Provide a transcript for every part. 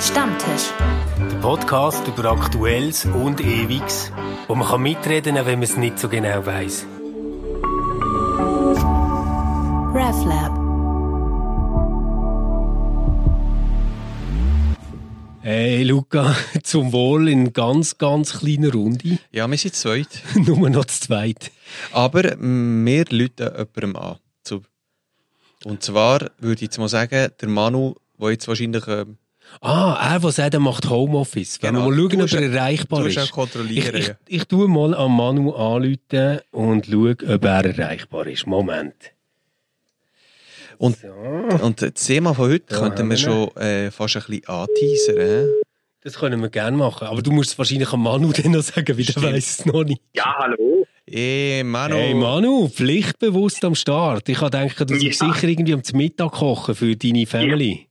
Stammtisch. Der Podcast über Aktuelles und Ewiges, wo man kann mitreden kann, wenn man es nicht so genau weiß. RefLab. Hey Luca, zum Wohl in ganz, ganz kleiner Runde. Ja, wir sind zu zweit. Nur noch zu zweit. Aber wir läuten jemandem an. Und zwar würde ich jetzt mal sagen, der Manu, der jetzt wahrscheinlich... Ah, er, der sagt, er macht Homeoffice. Wenn Genau. wir mal schauen, ob er ja- erreichbar ist. auch kontrollieren, Ich, ich, ja. ich tue mal an Manu anrufen und schaue, ob er erreichbar ist. Moment. Und, So. und das Thema von heute Da könnten wir wir schon äh, fast ein bisschen anteasern. Das können wir gerne machen. Aber du musst es wahrscheinlich an Manu dann noch sagen, weil der weiß es noch nicht. Ja, hallo. Hey, Manu! Hey Manu, pflichtbewusst am Start. Ich habe gedacht, du Ja. sollst sicher irgendwie am Mittag kochen für deine Family.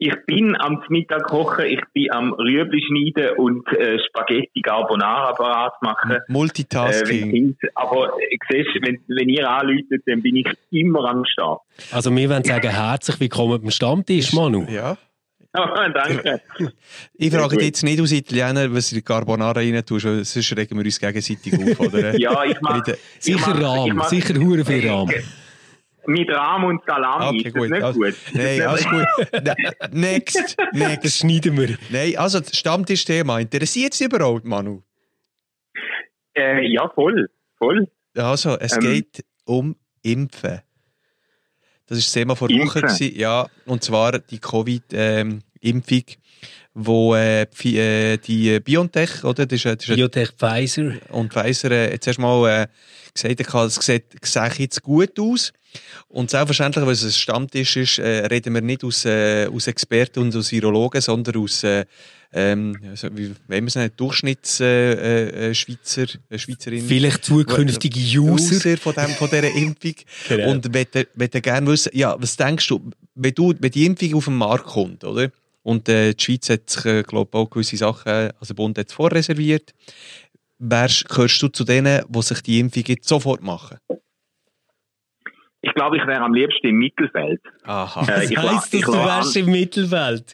Ich bin am Mittag kochen, ich bin am Rüebli schneiden und äh, Spaghetti Carbonara parat machen. Äh, Multitasking. Kind, aber äh, siehst, wenn, wenn ihr anläutet, dann bin ich immer am Start. Also wir wollen sagen, herzlich willkommen beim Stammtisch, Manu. ja. Ah, danke. Ich frage dich jetzt nicht aus Italiener, was du in die Carbonara rein tust, weil sonst regen wir uns gegenseitig auf, oder? Ja, ich mach, Bitte. Sicher ich mach- ich Rahm, mach- sicher hure viel Rahm. Mit Rahm und Salami Okay, ist das gut. nicht Also, gut. Nein, alles gut. Ne- Next. Das Next. schneiden wir. Nein, also das Stammtischthema. Interessiert es überhaupt, Manu? Äh, ja, voll. Voll. Also, es Ähm. geht um Impfen. Das war das Thema vor Woche. Impfen? gewesen, Ja, und zwar die Covid-Impfung, wo äh, äh, die BioNTech, oder? Das ist, äh, das ist Biotech Pfizer. und Pfizer äh, jetzt erstmal äh, gesagt, hat, es sieht, sieht jetzt gut aus. Und selbstverständlich, weil es ein Stammtisch ist, äh, reden wir nicht aus, äh, aus Experten und aus Virologen, sondern aus, äh, ähm, also, wie wenn wir es nennen, Durchschnitts äh, äh, Schweizer, äh, Schweizerin. Vielleicht zukünftige User. User von, dem, von dieser Impfung. Genau. Und möchte, gerne wissen, ja, was denkst du, wenn, du, wenn die Impfung auf den Markt kommt, oder? Und äh, die Schweiz hat sich, äh, glaube auch gewisse Sachen, äh, also der Bund hat es vorreserviert. Wärst, gehörst du zu denen, die sich die Impfung jetzt sofort machen? Ich glaube, ich wäre am liebsten im Mittelfeld. Aha. Äh, Das ich heisst, la- dass ich du wärst im Mittelfeld.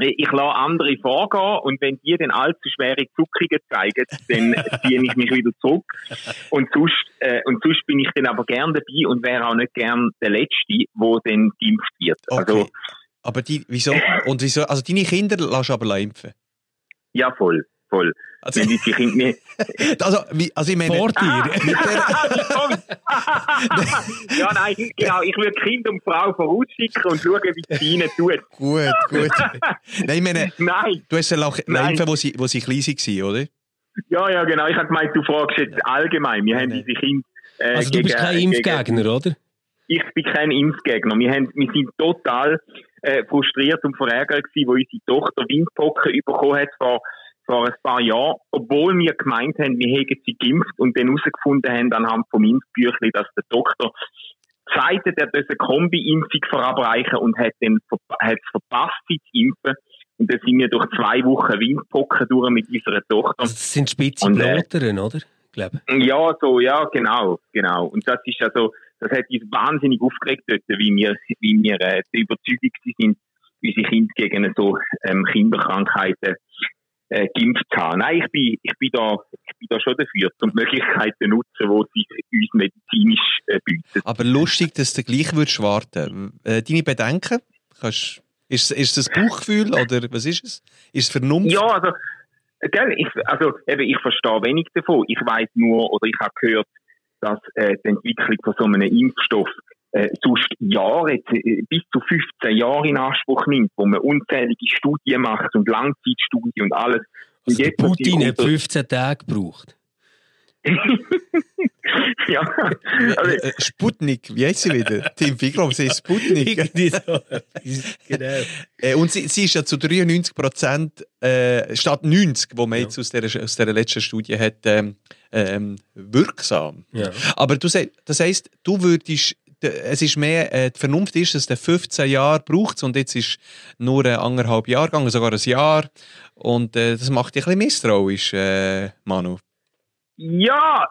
ich lasse andere vorgehen und wenn die dann allzu schwere Zuckungen zeigen, dann ziehe ich mich wieder zurück. Und sonst, äh, und sonst bin ich dann aber gern dabei und wäre auch nicht gern der Letzte, der dann geimpft wird. Okay. Also, aber die, wieso? Und wieso? Also deine Kinder lässt du aber impfen. ja, voll, voll. Also, Wenn die in mir, also, wie, also ich meine, Vor dir. mit der, ja, nein, genau. Ich würde Kind und Frau vorausschicken und schauen, wie es ihnen tut. gut, gut. Nein, ich meine, Nein, du hast ja auch Nein. impfen, wo sie, wo sie klein waren, oder? ja, ja, genau. Ich habe gemeint, du fragst jetzt allgemein. Wir haben Nein. diese Kinder. Äh, Also du bist gegen- kein gegen- Impfgegner, oder? ich bin kein Impfgegner. Wir, haben, wir sind total äh, frustriert und verärgert gewesen, wo unsere Tochter Windpocken bekommen hat vor, vor ein paar Jahren, obwohl wir gemeint haben, wir hätten sie geimpft und dann herausgefunden haben anhand vom Impfbüchlein, dass der Doktor hat, er eine Kombi-Impfung verabreichen und hat dann hat es verpasst, sie zu impfen. Und dann sind wir durch zwei Wochen Windpocken durch mit unserer Tochter. Also das sind spitze Und, äh, Bloteren, oder? Glaube. Ja, so, ja, genau, genau. Und das ist also, das hat uns wahnsinnig aufgeregt dort, wie wir, wie wir äh, der Überzeugung sind, unsere Kinder gegen so ähm, Kinderkrankheiten äh, geimpft haben. Nein, ich bin, ich bin da, ich bin da schon dafür, um Möglichkeiten nutzen, die sich uns medizinisch äh, bieten. Aber lustig, dass du gleich würdest warten. Äh, deine Bedenken? Kannst, ist, ist das Bauchgefühl oder was ist es? Ist es Vernunft? Ja, also, gell, ich, also eben, ich verstehe wenig davon. Ich weiß nur, oder ich habe gehört, dass äh, die Entwicklung von so einem Impfstoff äh, sonst Jahre, äh, bis zu 15 Jahre in Anspruch nimmt, wo man unzählige Studien macht und Langzeitstudien und alles. Und Also der jetzt Putin hat unter- 15 Tage gebraucht. ja, also, Äh, Sputnik, wie heißt sie wieder? Tim, glaube, sie ist Sputnik. Genau. Äh, und sie, sie ist ja zu 93 Prozent, äh, statt 90, wo man Ja. jetzt aus der, aus der letzten Studie hat, ähm, ähm, wirksam. Ja. Aber du das heisst, du würdest, de- es ist mehr, äh, die Vernunft ist, dass der 15 Jahre braucht und jetzt ist nur ein anderthalb Jahr gegangen, sogar ein Jahr. Und äh, das macht dich ein bisschen misstrauisch, äh, Manu. Ja,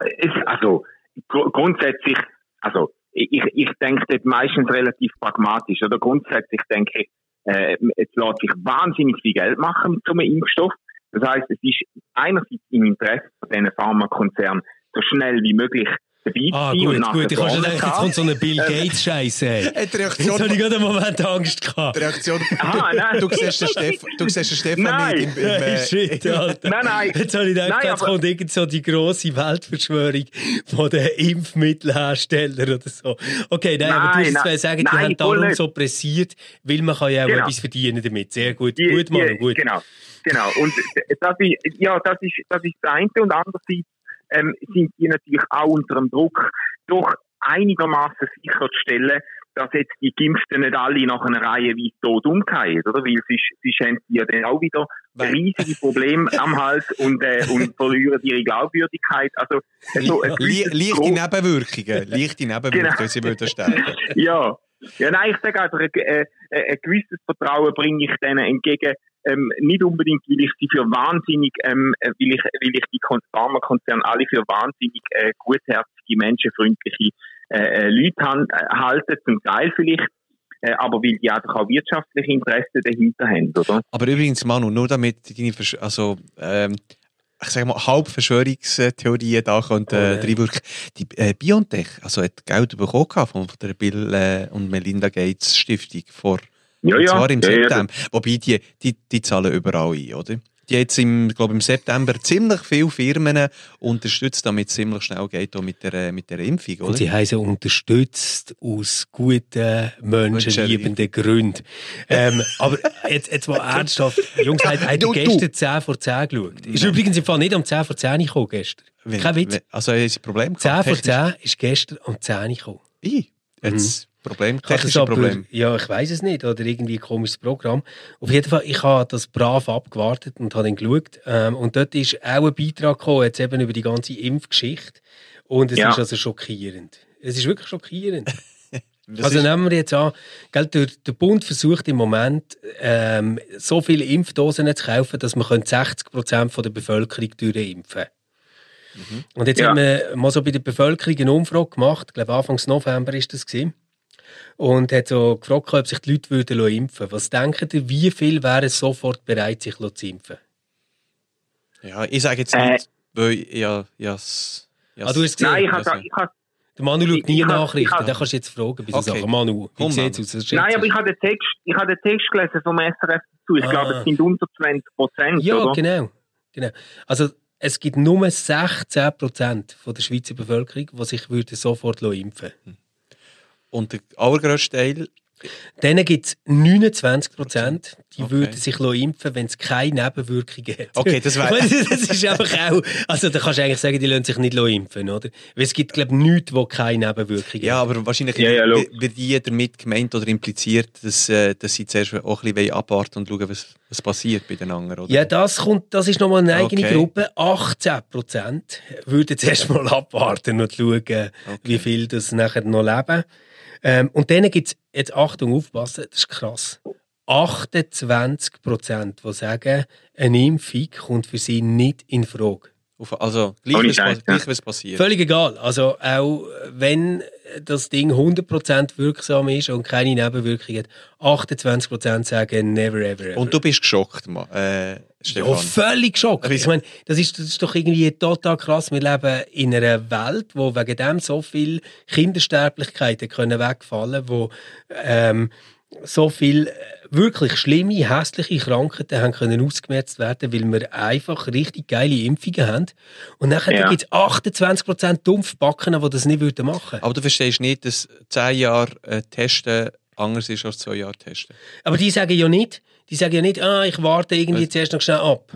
also gr grundsätzlich, also ich, ich denke dort meistens relativ pragmatisch. Oder grundsätzlich denke ich, äh, es lässt sich wahnsinnig viel Geld machen mit so einem Impfstoff. Das heißt, es ist einerseits im Interesse von diesen Pharmakonzernen, so schnell wie möglich dabei Ah, sein gut, und gut. Ich habe schon gedacht, jetzt kommt so eine Bill Gates-Scheiße. Äh, die Jetzt habe ich gerade einen Moment Angst gehabt. die Reaktion Aha, nein. du, siehst den Steff, du siehst den Stefan Nein. nicht im, im, Hey, äh, shit, Alter. Nein, nein. Jetzt habe ich gedacht, Nein, jetzt kommt irgend so die grosse Weltverschwörung von den Impfmittelherstellern oder so. Okay, nein, aber du Nein, musst nein. sagen, die Nein, haben darum nicht. so pressiert, weil man kann ja auch Genau. etwas verdienen damit. Sehr gut. Die- gut, die- gut. Genau, genau. Und das ist, ja, das ist, das ist das eine. Und andererseits ähm, sind die natürlich auch unter dem Druck, doch einigermaßen sicherzustellen, dass jetzt die Geimpften nicht alle nach einer Reihe wie tot umgehen, oder? Weil sie, sie haben ja dann auch wieder Weil- riesige Probleme am Hals und, äh, und verlieren ihre Glaubwürdigkeit. Also, so gewisses leichte Nebenwirkungen. Leichte Nebenwirkungen, Genau. sie würden sterben. ja. Ja, nein, ich sage einfach, ein, äh, ein gewisses Vertrauen bringe ich denen entgegen, ähm, nicht unbedingt, weil ich sie für wahnsinnig, ähm, äh, weil ich, weil ich die Kon- Pharmakonzerne alle für wahnsinnig äh, gutherzige, menschenfreundliche äh, äh, Leute han, äh, halten, zum Teil vielleicht, äh, aber weil die einfach auch wirtschaftliche Interessen dahinter haben, oder? Aber übrigens, Manu, nur damit deine Versch also, ähm, ich sage mal, Halbverschwörungstheorien da könnten Oh, äh, nein. reinwirken. Die äh, BioNTech, also hat Geld bekommen von der Bill äh, und Melinda Gates Stiftung vor, Ja, und ja. zwar im ja, ja, September. Wobei, die, die, die zahlen überall ein, oder? Jetzt im, glaube im September ziemlich viele Firmen unterstützt, damit es ziemlich schnell geht auch mit der, äh, mit der Impfung, oder? Und sie sie unterstützt aus guten, menschenliebenden Gründen. ähm, aber jetzt, jetzt mal ernsthaft. Jungs, habt habt ihr gestern 10 vor 10 geschaut? Ist übrigens im Fall nicht um 10 vor 10 gekommen gestern. Wenn- Kein Witz. wenn- Also, sie ein Problem 10 gehabt? vor technisch? 10 ist gestern um 10 gekommen. Ih, jetzt Problem, Ich habe das technische aber, Problem. ja, ich weiß es nicht, oder irgendwie ein komisches Programm. Auf jeden Fall, ich habe das brav abgewartet und habe dann geschaut. Ähm, und dort ist auch ein Beitrag gekommen, jetzt eben über die ganze Impfgeschichte. Und es Ja. ist also schockierend. Es ist wirklich schockierend. Das also nehmen wir jetzt an, gell, der, der Bund versucht im Moment, ähm, so viele Impfdosen zu kaufen, dass man 60 Prozent der Bevölkerung durchimpfen Mhm. Und jetzt Ja. haben wir mal so bei der Bevölkerung eine Umfrage gemacht, ich glaube Anfang November ist das gewesen. Und hat so gefragt, ob sich die Leute würden impfen Was denken ihr, wie viel wären sofort bereit, sich zu impfen? ja, ich sage jetzt Äh. nicht, weil ja, ja, s- ja, Ah, du hast gesehen? Nein, ich habe Der Manu schaut nie Ich- Nachrichten, ich den kannst du jetzt fragen bei Okay. Sachen. Manu, wie Komm, sieht es aus? Nein, aber ich habe den Text, ich habe den Text gelesen vom SRF dazu. Ich Ah. glaube, es sind unter 20 Prozent, Ja, oder? genau. genau. Also es gibt nur 16 Prozent der Schweizer Bevölkerung, die sich würden sofort impfen Und der allergrößte Teil, Dann gibt es 29 Prozent, die Okay. würden sich impfen wenn es keine Nebenwirkungen hat. Okay, das wär- das ist einfach auch... Also da kannst du eigentlich sagen, die lassen sich nicht impfen, oder? Weil es gibt, glaube ich, nichts, wo keine Nebenwirkungen ja, hat. aber wahrscheinlich Ja, ja, wird, die damit gemeint oder impliziert, dass, äh, dass sie zuerst auch ein bisschen abwarten und schauen, was, was passiert bei den anderen, oder? Ja, das, kommt, das ist nochmal eine eigene Okay. Gruppe. 18 Prozent würden zuerst mal abwarten und schauen, wie viel das nachher noch leben. Ähm, und dann gibt es, jetzt Achtung, aufpassen, das ist krass, 28 Prozent, die sagen, eine Impfung kommt für sie nicht in Frage. Auf, also, gleich, was, gleich ja. was passiert. Völlig egal. Also auch wenn das Ding 100% wirksam ist und keine Nebenwirkungen hat, 28% sagen never ever. ever. Und du bist geschockt, Mann, äh, Ja, Stefan. völlig geschockt. Ich meine, das ist, das ist doch irgendwie total krass. Wir leben in einer Welt, wo wegen dem so viel Kindersterblichkeiten können wegfallen, wo ähm, so viel äh, wirklich schlimme, hässliche Krankheiten haben können ausgemerzt werden, weil wir einfach richtig geile Impfungen haben. Und dann Ja. gibt es 28% Dumpfbacken, die das nicht würden machen. Aber du verstehst nicht, dass 10 Jahre äh, Testen anders ist als 2 Jahre Testen. Aber die sagen ja nicht, die sagen ja nicht, ah, ich warte irgendwie Was? zuerst noch schnell ab.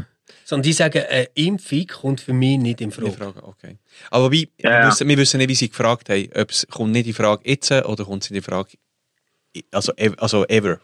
Sondern die sagen, eine Impfung kommt für mich nicht in Frage. Frage, okay. Aber wie, Ja, wir, ja. wissen, wir wissen nicht, wie sie gefragt haben, ob es kommt nicht in Frage jetzt oder kommt es in die Frage, also, also ever.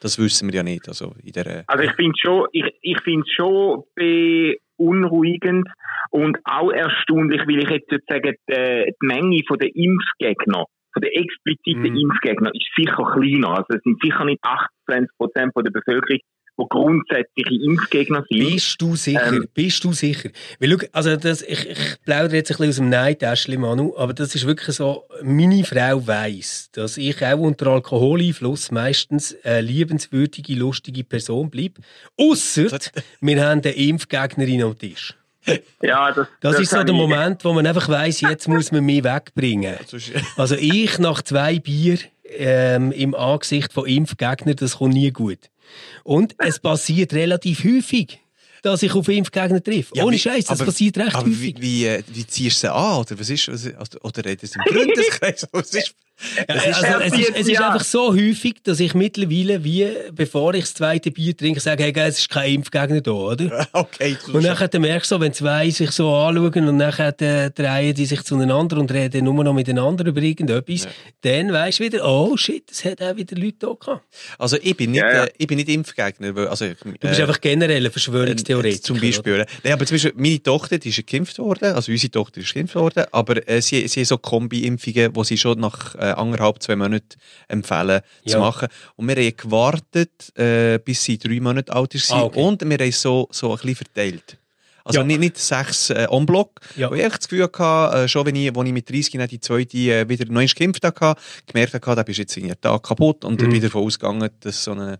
Das wissen wir ja nicht. Also in der, Also ich finde schon, ich, ich finde schon beunruhigend und auch erstaunlich, weil ich jetzt sozusagen die, die Menge von der Impfgegner, von der expliziten Mhm. Impfgegner ist sicher kleiner. Also es sind sicher nicht 28 Prozent von der Bevölkerung, die grundsätzliche Impfgegner sind. Bist du sicher? Ähm. Bist du sicher? Weil, schau, also das, ich, ich plaudere jetzt ein bisschen aus dem Neitäschchen, Manu, aber das ist wirklich so, meine Frau weiss, dass ich auch unter Alkoholeinfluss meistens eine liebenswürdige, lustige Person bleibe. Ausser, wir haben eine Impfgegnerin am Tisch. Ja, das, Das, ist so der Moment, wo man einfach weiss, jetzt muss man mich wegbringen. Also ich nach zwei Bier ähm, im Angesicht von Impfgegnern, das kommt nie gut. Und es passiert relativ häufig, dass ich auf Impfgegner treffe. Ja, Ohne Scheiß, das aber- passiert recht aber häufig. Wie, wie, äh, wie ziehst du sie an? Oder was ist, was oder redet sie im Freundeskreis? was ist, Ja, ist, also, es, ist, es ist Ja. einfach so häufig, dass ich mittlerweile, wie bevor ich das zweite Bier trinke, sage, hey, es ist kein Impfgegner da, oder? okay, Und dann merkst du so, wenn zwei sich so anschauen und dann äh, drehen die sich zueinander und reden nur noch miteinander über irgendetwas, dann weisst du wieder, oh shit, es hat auch wieder Leute da gehabt. also ich bin nicht, Ja, ja. Äh, ich bin nicht Impfgegner. weil- Also, ich- Du bist äh, einfach generell ein Verschwörungstheoretiker. Zum Beispiel. Nein, aber zum Beispiel, meine Tochter, die ist geimpft worden, also unsere Tochter ist geimpft worden, aber äh, sie, sie haben so Kombi-Impfungen, die sie schon nach äh, anderthalb, zwei Monaten empfehlen Ja. zu machen. Und wir haben gewartet, äh, bis sie drei Monate alt ist Ah, okay. und wir haben so, so ein bisschen verteilt. Also Ja. nicht, nicht sechs äh, en bloc. Ja. Wo ich das Gefühl hatte, äh, schon wenn ich, als ich mit 30 dann die zweite äh, wieder neu geimpft hatte, gemerkt habe, da bist jetzt irgendwie einen Tag kaputt und Mhm. wieder davon ausgegangen, dass so ein, ein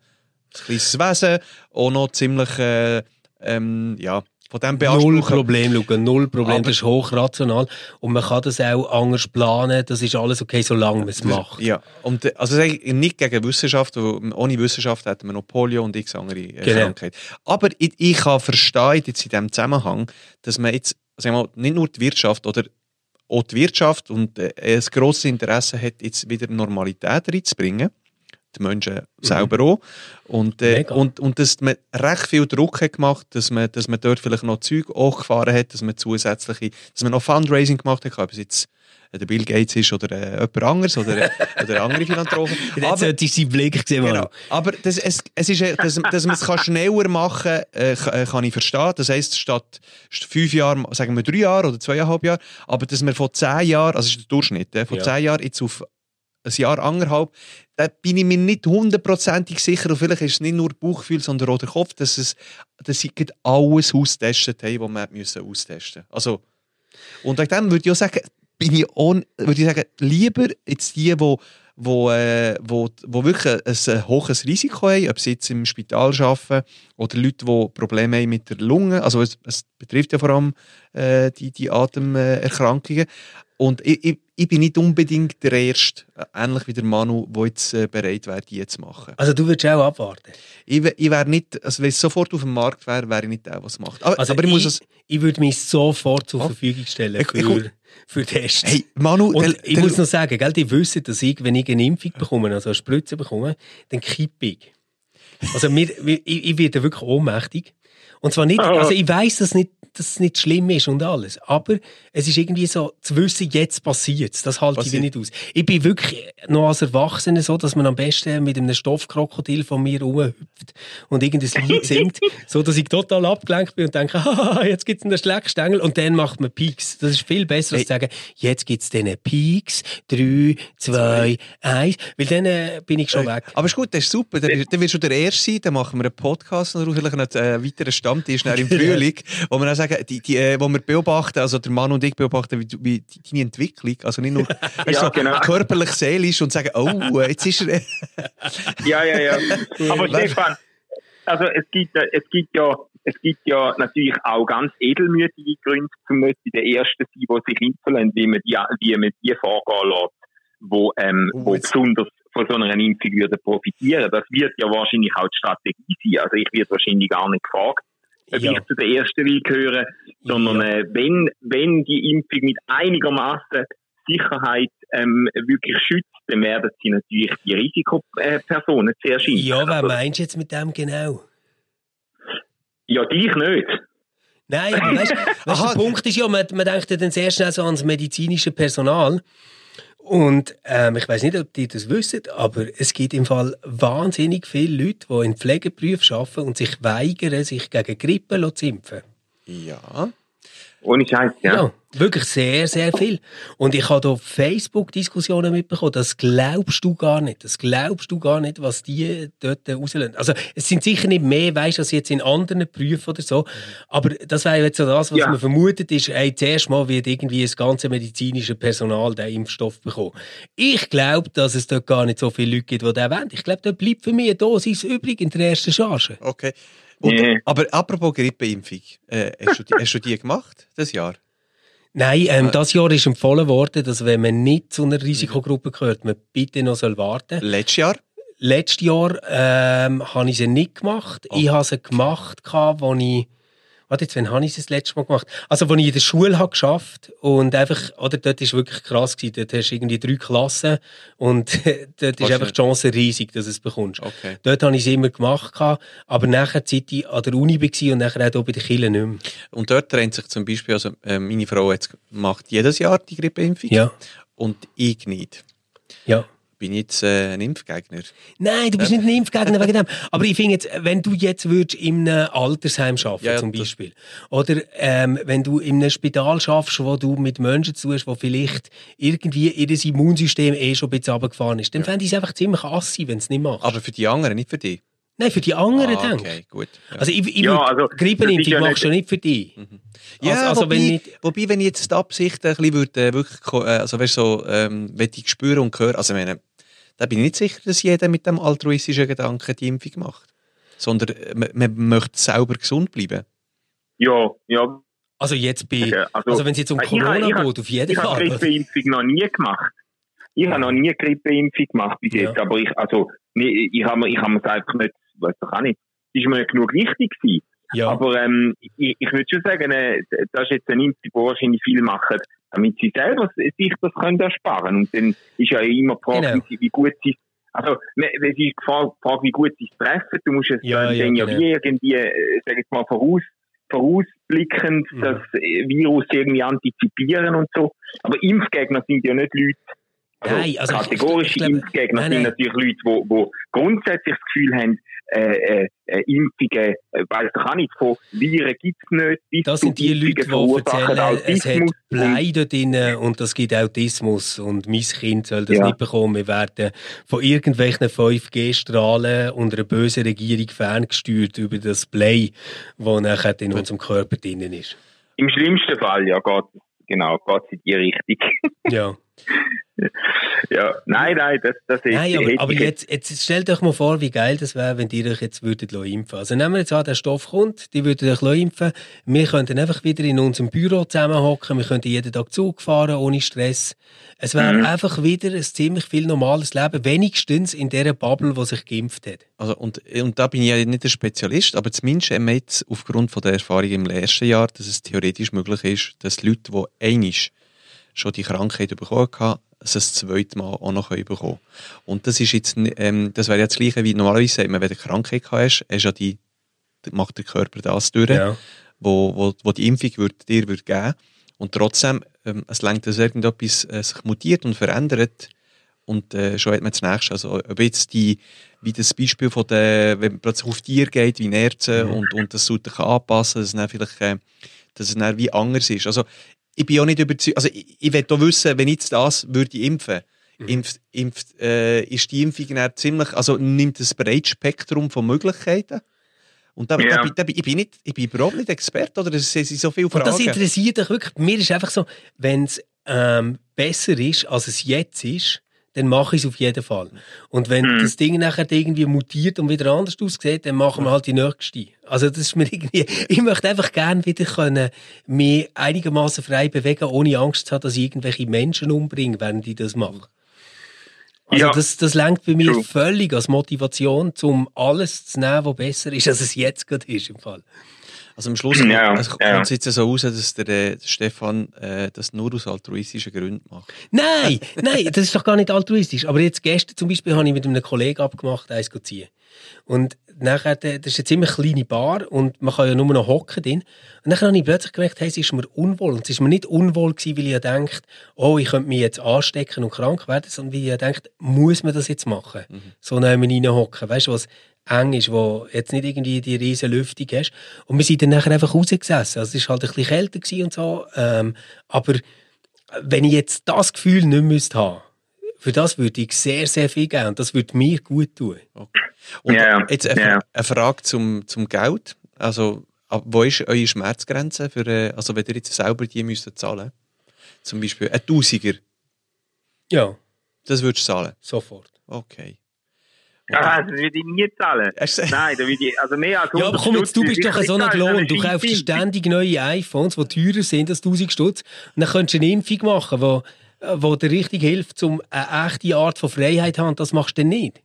kleines Wesen auch noch ziemlich äh, ähm, ja, von dem Null. Problem, Luca, null Problem. Aber- das ist hochrational. Und man kann das auch anders planen. Das ist alles okay, solange man es macht. Ja, und äh, also nicht gegen Wissenschaft, ohne Wissenschaft hätten wir noch Polio und x andere äh, Genau. Krankheiten. Aber ich, ich kann verstehen jetzt in diesem Zusammenhang, dass man jetzt sagen wir mal, nicht nur die Wirtschaft oder auch die Wirtschaft und äh, ein grosses Interesse hat, jetzt wieder Normalität reinzubringen. Die Menschen selber auch. Und, äh, Mhm. Und, und dass man recht viel Druck hat gemacht, dass man, dass man dort vielleicht noch Zeug auch gefahren hat, dass man zusätzliche, dass man noch Fundraising gemacht hat, ob es jetzt äh, der Bill Gates ist oder äh, jemand anderes oder, äh, oder andere Philanthropen. Jetzt sollte ich seinen Blick sehen, Manu. Genau. Aber das, es, es ist, äh, dass, dass man es kann schneller machen kann, äh, kann- ich verstehen. Das heisst, statt fünf Jahren, sagen wir drei Jahre oder zweieinhalb Jahre, aber dass wir von zehn Jahren, also das ist der Durchschnitt, äh, von Ja. zehn Jahren jetzt auf ein Jahr, anderthalb, da bin ich mir nicht hundertprozentig sicher, und vielleicht ist es nicht nur Bauchgefühl, sondern auch der Kopf, dass, es, dass sie alles austestet haben, was man müssen austesten Also, und wegen dem würde ich auch sagen, bin ich auch, würde ich sagen, lieber jetzt die, die wo, äh, wo, wo wirklich ein, ein hohes Risiko haben, ob sie jetzt im Spital arbeiten oder Leute, die Probleme haben mit der Lunge. Also es, es betrifft ja vor allem äh, die, die Atemerkrankungen. Und ich, ich, ich bin nicht unbedingt der Erste, äh, ähnlich wie der Manu, der jetzt äh, bereit wäre, die zu machen. Also du würdest auch abwarten. Ich, ich wäre nicht, also wenn es sofort auf dem Markt wäre, wäre ich nicht der, der es macht. Aber, Also aber ich muss es... ich würde mich sofort zur Oh. Verfügung stellen Ich- ich- für, für Tests. Hey, Manu, Und ich der- muss noch sagen, gell, die wissen, dass ich, wenn ich eine Impfung bekomme, also eine Spritze bekomme, dann kippe ich. Also mir, ich, ich werde wirklich ohnmächtig. Und zwar nicht, also ich weiß, dass, nicht, dass es nicht schlimm ist und alles, aber es ist irgendwie so, zu wissen, jetzt passiert es, das halte ich nicht aus. Ich bin wirklich noch als Erwachsener so, dass man am besten mit einem Stoffkrokodil von mir rumhüpft und irgendein Lied singt, so dass ich total abgelenkt bin und denke, jetzt gibt es einen Schleckstängel und dann macht man Peaks. Das ist viel besser, als zu sagen, jetzt gibt es diesen Peaks, drei, zwei, eins, weil dann äh, bin ich schon weg. Aber ist gut, das ist super. Dann, dann wirst du der Erste sein, dann machen wir einen Podcast und noch einen weiteren Stammtisch dann im Frühling, wo wir dann sagen, die, die, äh, wo wir beobachten, also der Mann und ich beobachten, wie, wie die- deine Entwicklung, also nicht nur Ja, so genau. körperlich, seelisch und sagen, oh, jetzt ist er... Ja, ja, ja. Aber Stefan, also es gibt, äh, es gibt ja, es gibt ja natürlich auch ganz edelmütige Gründe, zum nicht der Erste sein, der sich impfen wie man die, wie man die vorgehen lässt, wo, ähm, Oh, wo besonders von so einer Impfung würden profitieren. Das wird ja wahrscheinlich auch die Strategie sein. Also ich werde wahrscheinlich gar nicht gefragt, Ja. zu der Ersten will gehören, sondern Ja. äh, wenn, wenn die Impfung mit einigermaßen Sicherheit ähm, wirklich schützt, dann werden sie natürlich die Risikopersonen zuerst impfen. Ja, wer Also, meinst du jetzt mit dem genau? ja, dich nicht. Nein, aber weißt, weißt, der Punkt ist ja, man, man denkt ja dann sehr schnell so ans medizinische Personal. Und ähm, ich weiß nicht, ob die das wissen, aber es gibt im Fall wahnsinnig viele Leute, die in Pflegeberufen arbeiten und sich weigern, sich gegen Grippe zu impfen. Ja. Ohne Scheiß, ja. Ja. Wirklich sehr, sehr viel. Und ich habe da Facebook-Diskussionen mitbekommen, das glaubst du gar nicht. Das glaubst du gar nicht, was die dort rauslösen. Also, es sind sicher nicht mehr, weißt du, als jetzt in anderen Berufen oder so. Aber das wäre jetzt so das, was Ja. man vermutet, ist, hey, zuerst mal wird irgendwie das ganze medizinische Personal den Impfstoff bekommen. Ich glaube, dass es dort gar nicht so viele Leute gibt, die den wollen. Ich glaube, dort bleibt für mich eine Dosis übrig in der ersten Charge. Okay. Und. Aber apropos Grippeimpfung, äh, hast, du die, hast du die gemacht, das Jahr? Nein, ähm, das Jahr ist empfohlen worden, dass wenn man nicht zu einer Risikogruppe gehört, man bitte noch soll warten. Letztes Jahr? Letztes Jahr ähm, habe ich sie nicht gemacht. Ich habe sie gemacht, als ich Warte, jetzt, wann habe ich es das letzte Mal gemacht? Also, als ich in der Schule habe geschafft und einfach, oder, dort ist wirklich krass gewesen. Dort hast du irgendwie drei Klassen und dort ist einfach nicht. die Chance riesig, dass du es bekommst. Okay. Dort habe ich es immer gemacht, aber nachher, seit ich an der Uni war und nachher auch bei den Kirchen nicht mehr. Und dort trennt sich zum Beispiel, also äh, meine Frau jetzt macht jedes Jahr die Grippeimpfung Ja, und ich nicht. ja. Bin ich jetzt äh, ein Impfgegner? Nein, du bist nicht ein Impfgegner wegen dem. Aber ich finde jetzt, wenn du jetzt würdest in einem Altersheim arbeiten, Ja, ja, zum Beispiel, oder ähm, wenn du in einem Spital schaffst, wo du mit Menschen zu tust, wo vielleicht irgendwie ihr Immunsystem eh schon ein bisschen runtergefahren ist, dann fände ich es einfach ziemlich assi, wenn du es nicht machst. Aber für die anderen, nicht für dich? Nein, für die anderen ah, denk. okay, gut. Ja. Also ich, ich Ja, also, Grippenimpfung ja machst du nicht für dich. Ja, Also- also wobei, wenn nicht- wobei, wenn ich jetzt die Absicht ein bisschen würde, äh, wirklich, äh, also weißt, so, ähm, wenn ich spüre und höre, also ich meine, da bin ich nicht sicher, dass jeder mit dem altruistischen Gedanken die Impfung macht. Sondern äh, man, man möchte selber gesund bleiben. Ja, ja. Also jetzt bei, Ja, also, also- wenn es jetzt um Ich Corona ich habe- geht, auf jeden Ich habe Fall. Grippeimpfung noch nie gemacht. Ich habe noch nie Grippeimpfung gemacht bis Ja. jetzt, aber ich, also, nee, ich habe mir, ich habe mir es einfach nicht, weiß doch auch nicht, es ist mir nicht genug wichtig gewesen. Ja. Aber ähm, ich, ich würde schon sagen, äh, das ist jetzt eine Impfung, die wahrscheinlich viele machen, damit sie selber sich das können ersparen Und dann ist ja immer die Frage, Genau. wie, sie- gut sie also, ne, es ist die Frage, wie gut sie es treffen. Du musst es Ja, dann ja, ja, genau. wie irgendwie, äh, sag ich mal, voraus, vorausblickend Mhm. das Virus irgendwie antizipieren und so. Aber Impfgegner sind ja nicht Leute, also, Nein, also ich- kategorische ich glaube- Impfgegner nein, sind natürlich Leute, wo, wo grundsätzlich das Gefühl haben, äh, äh, äh, Impfungen, äh, weiss doch auch nicht, von Viren gibt es nicht, bis Das sind die Leute, die erzählen, es Autismus hat und- Blei dort drin und das gibt Autismus und mein Kind soll das Ja. nicht bekommen. Wir werden von irgendwelchen 5G-Strahlen und einer bösen Regierung ferngesteuert über das Blei, das nachher in unserem Körper drin ist. Im schlimmsten Fall, ja, geht genau, geht in die Richtung. Ja. ja, nein, nein, das, das ist, Nein, aber, aber jetzt, jetzt stellt euch mal vor, wie geil das wäre, wenn die euch jetzt würdet impfen Also nehmen wir jetzt an, der Stoff kommt, die würden euch impfen. Wir könnten einfach wieder in unserem Büro zusammenhocken, wir könnten jeden Tag Zug fahren, ohne Stress. Es wäre Mhm. einfach wieder ein ziemlich viel normales Leben, wenigstens in dieser Bubble, die sich geimpft hat. Also, und, und da bin ich ja nicht der Spezialist, aber zumindest haben wir jetzt aufgrund von der Erfahrung im ersten Jahr, dass es theoretisch möglich ist, dass Leute, die einisch schon die Krankheit bekommen haben, es das zweite Mal auch noch bekommen. Und das ist jetzt, ähm, das wäre ja das Gleiche wie normalerweise sagt man, wenn du eine Krankheit hast, hast ja die, macht der Körper das durch, Ja. wo, wo, wo, die Impfung würd, dir würde geben. Und trotzdem, ähm, es lenkt, dass irgendetwas äh, sich mutiert und verändert. Und äh, schon hat man das Nächste. Also, ob jetzt die, wie das Beispiel von der, wenn man plötzlich auf Tier geht, wie Nerzen und, und das sollte anpassen, dass es dann vielleicht, äh, dass es dann wie anders ist. Also, ich bin auch nicht überzeugt, also ich, ich will auch wissen, wenn ich jetzt das würde impfen, impft, impft, äh, ist die Impfung dann ziemlich, also nimmt ein breites Spektrum von Möglichkeiten? Und da, Ja. da, da, ich, bin nicht, ich bin überhaupt nicht Experte, oder es sind so viele Und Fragen. das interessiert dich wirklich. Mir ist einfach so, wenn es ähm, besser ist, als es jetzt ist, dann mache ich es auf jeden Fall. Und wenn Mhm. das Ding nachher irgendwie mutiert und wieder anders aussieht, dann machen wir halt die nächste. Also das ist mir irgendwie, ich möchte einfach gerne wieder können, mich einigermaßen frei bewegen, ohne Angst zu haben, dass ich irgendwelche Menschen umbringe, während ich das mache. Also Ja. das, das lenkt bei mir True. völlig als Motivation, um alles zu nehmen, was besser ist, als es jetzt gerade ist im Fall. Also am Schluss Ja, also kommt ja. es jetzt so raus, dass der, äh, Stefan äh, das nur aus altruistischen Gründen macht. Nein, nein, das ist doch gar nicht altruistisch. Aber jetzt gestern zum Beispiel habe ich mit einem Kollegen abgemacht, eins zu ziehen. Und nachher, der- das ist eine ziemlich kleine Bar und man kann ja nur noch hocken drin. Und dann habe ich plötzlich gemerkt, hey, es ist mir unwohl. Und es ist mir nicht unwohl gewesen, weil ich ja denkt, oh, ich könnte mich jetzt anstecken und krank werden, sondern weil ich ja denkt, muss man das jetzt machen? So nehmen wir hocken. Weißt du, was eng ist, wo jetzt nicht irgendwie die riesen Lüftung hast. Und wir sind dann nachher einfach rausgesessen. Also es war halt ein bisschen kälter gewesen und so. Ähm, aber wenn ich jetzt das Gefühl nicht müsste haben, für das würde ich sehr, sehr viel geben und das würde mir gut tun. Und Ja, jetzt eine, ja. eine Frage zum, zum Geld. Also, wo ist eure Schmerzgrenze, für, äh, also wenn ihr jetzt selber die müsst zahlen Zum Beispiel ein Tausiger, Ja, das würdest du zahlen? sofort. Okay. Ah, das würde ich nie zahlen. Nein, da würde ich, also mehr als Ja, aber 100 komm jetzt, du bist doch so ein Klon. Du kaufst ständig neue iPhones, die teurer sind als 1000 Stutz. Und dann könntest du eine Impfung machen, wo, wo dir richtig hilft, um eine echte Art von Freiheit zu haben. Das machst du dann nicht.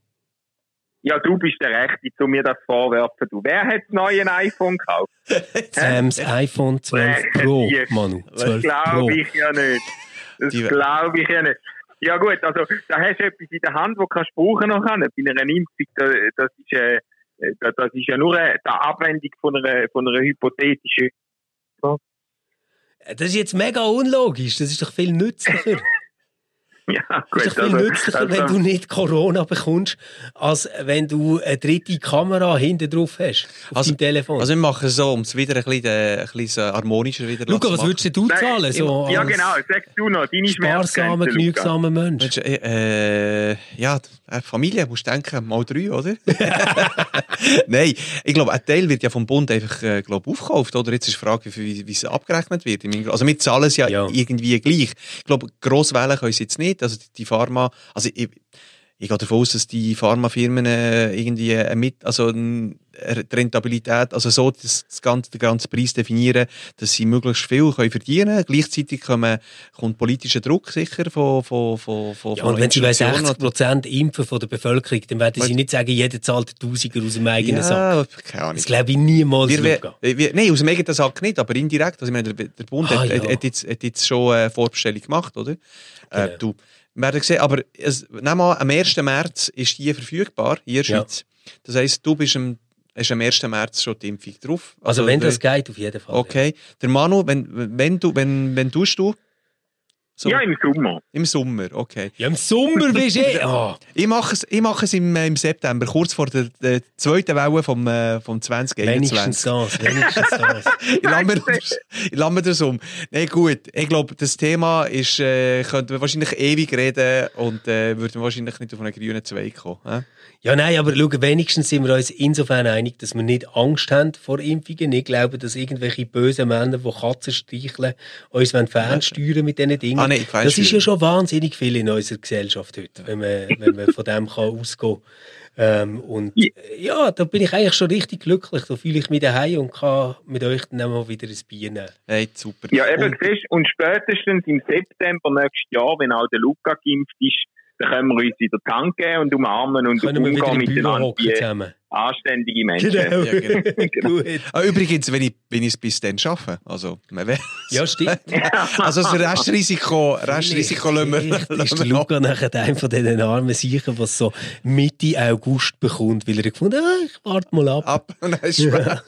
Ja, du bist der Rechte, zu mir das vorwerfen. Du. Wer hat das neue iPhone gekauft? Sams iPhone 12 Pro, Manu. Das 12 Pro. glaube ich ja nicht. Das Die- glaube ich ja nicht. Ja gut, also da hast du etwas in der Hand, das kannst du brauchen noch können. Bei einer Impfung, da- das ist, äh, das ist ja nur eine, die Abwendung von einer, von einer hypothetischen Das ist jetzt mega unlogisch. Das ist doch viel nützlicher. Ja, gut. ist doch viel also, nützlicher, also, wenn du nicht Corona bekommst, als wenn du eine dritte Kamera hinten drauf hast. Auf Also- deinem Telefon. Also wir machen es so, um es wieder ein bisschen, äh, ein bisschen harmonischer wieder Luca, was würdest denn du Nein, zahlen? So ja genau, sagst du noch, deine Sparsamer, genügsamer Mensch. Mensch, äh, äh, ja, Familie, musst du denken, mal drei, oder? Nein, ich glaube, ein Teil wird ja vom Bund einfach, äh, glaub, aufgekauft, oder? Jetzt ist die Frage, wie, wie es abgerechnet wird. Also wir zahlen es ja, Ja. irgendwie gleich. Ich glaube, gross wählen können sie jetzt nicht. Also die, die Pharma, also ich, ich gehe davon aus, dass die Pharmafirmen äh, irgendwie äh, mit, also äh, die Rentabilität, also so das, das ganze, den ganzen Preis definieren, dass sie möglichst viel können verdienen. Gleichzeitig kommen, kommt politischer Druck sicher von, von, von, von Ja, und wenn sie bei Institutionen 60 Prozent impfen von der Bevölkerung, dann werden sie nicht sagen, jeder zahlt Tausiger aus dem eigenen Sack. ja, keine Ahnung. Das glaube ich niemals, Wir, wir, wir, nein, aus dem eigenen Sack nicht, aber indirekt. Also, ich meine, der, der Bund Ah, hat, ja. hat, hat, jetzt, hat jetzt schon eine Vorbestellung gemacht, oder? Äh, Genau. du, wir werden sehen, aber es, nehmen wir an, am 1. März ist die verfügbar hier in der Ja. Schweiz. Das heisst, du bist am, hast am 1. März schon die Impfung drauf. Also, wenn der- das geht, auf jeden Fall. Okay. Der Manu, wenn, wenn du, wenn, wenn tust du? So, Ja, im Sommer. Im Sommer, okay. Ja, im Sommer bist du eh... Ah, Ich mache es, ich mache es im, äh, im September, kurz vor der, der zweiten Welle vom, äh, vom 2021. wenigstens das, wenigstens das. ich lasse mir das, um. Nein, gut. Ich glaube, das Thema ist, äh, könnten wir wahrscheinlich ewig reden und äh, würden wir wahrscheinlich nicht auf einen grünen Zweig kommen. Äh? Ja, nein, aber schau, wenigstens sind wir uns insofern einig, dass wir nicht Angst haben vor Impfungen. Ich glaube, dass irgendwelche bösen Männer, die Katzen streicheln, uns fernsteuern mit diesen Dingen. Ah, nein, das ist ja schon wahnsinnig viel in unserer Gesellschaft heute, wenn man, wenn man von dem kann ausgehen ähm, Und Ja. ja, da bin ich eigentlich schon richtig glücklich. Da fühle ich mich daheim und kann mit euch dann auch mal wieder ein Bier nehmen. Hey, super. Ja, eben, Und, siehst, und spätestens im September nächstes Jahr, wenn auch der Luca geimpft ist, dann können wir uns wieder die Hand geben und umarmen und umgehen miteinander wie zusammen. anständige Menschen. Genau. Ja, genau. Gut. ah, übrigens, wenn ich, wenn ich es bis dann schaffe, also, man weiß. Ja, stimmt. Also, das Restrisiko, Restrisiko lassen wir, ist der. Luca nachher einer von diesen armen Sichern, was so Mitte August bekommt, weil er gefunden hat, ah, ich warte mal ab. ab. Nein.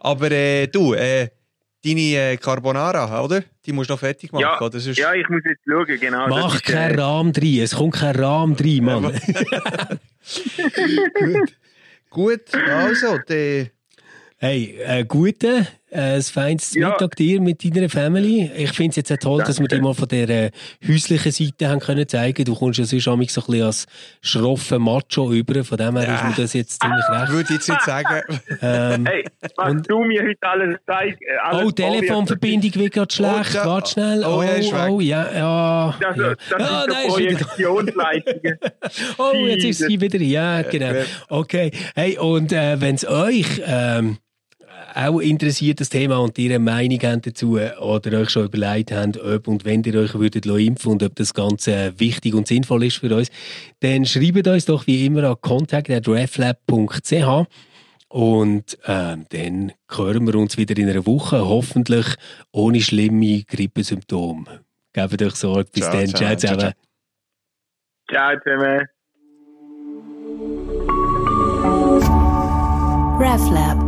Aber äh, du, äh, deine äh, Carbonara, oder? Die musst du noch fertig machen, Ja, oder? Sonst- ja, ich muss jetzt schauen, genau. Mach ist, keinen äh, Rahmen rein, es kommt kein Rahmen rein, Mann. Gut. Gut, also, die, Hey, äh, gute, äh, ein feines Ja. Mittag dir mit deiner Family. Ich finde es jetzt auch toll, dass wir Danke. dir mal von der äh, häuslichen Seite haben können zeigen. Du kommst ja sonst manchmal so ein bisschen als schroffer Macho über, von dem her ist mir das jetzt ziemlich recht. würde ich jetzt nicht sagen. Ähm, Hey, was Und- du mir heute alles zeigst. Äh, Oh, Telefonverbindung wird gerade schlecht. ja. Warte schnell. Oh, Oh, ja, oh, ja, ja. Das, ja. das Ah, nein, ist wieder da. Projektionsleistungen. Oh, jetzt ist sie wieder. Ja, genau. Okay. Hey, und äh, wenn es euch ähm, auch interessiert, das Thema, und ihr eine Meinung habt dazu oder euch schon überlegt habt, ob und wenn ihr euch würdet impfen und ob das Ganze äh, wichtig und sinnvoll ist für uns, dann schreibt uns doch wie immer an contact.reflab.ch und ähm, dann hören wir uns wieder in einer Woche, hoffentlich ohne schlimme Grippesymptome. Gebt euch Sorge. Bis Ciao, dann. ciao, Ciao ciao, zusammen. Ciao zusammen. RefLab.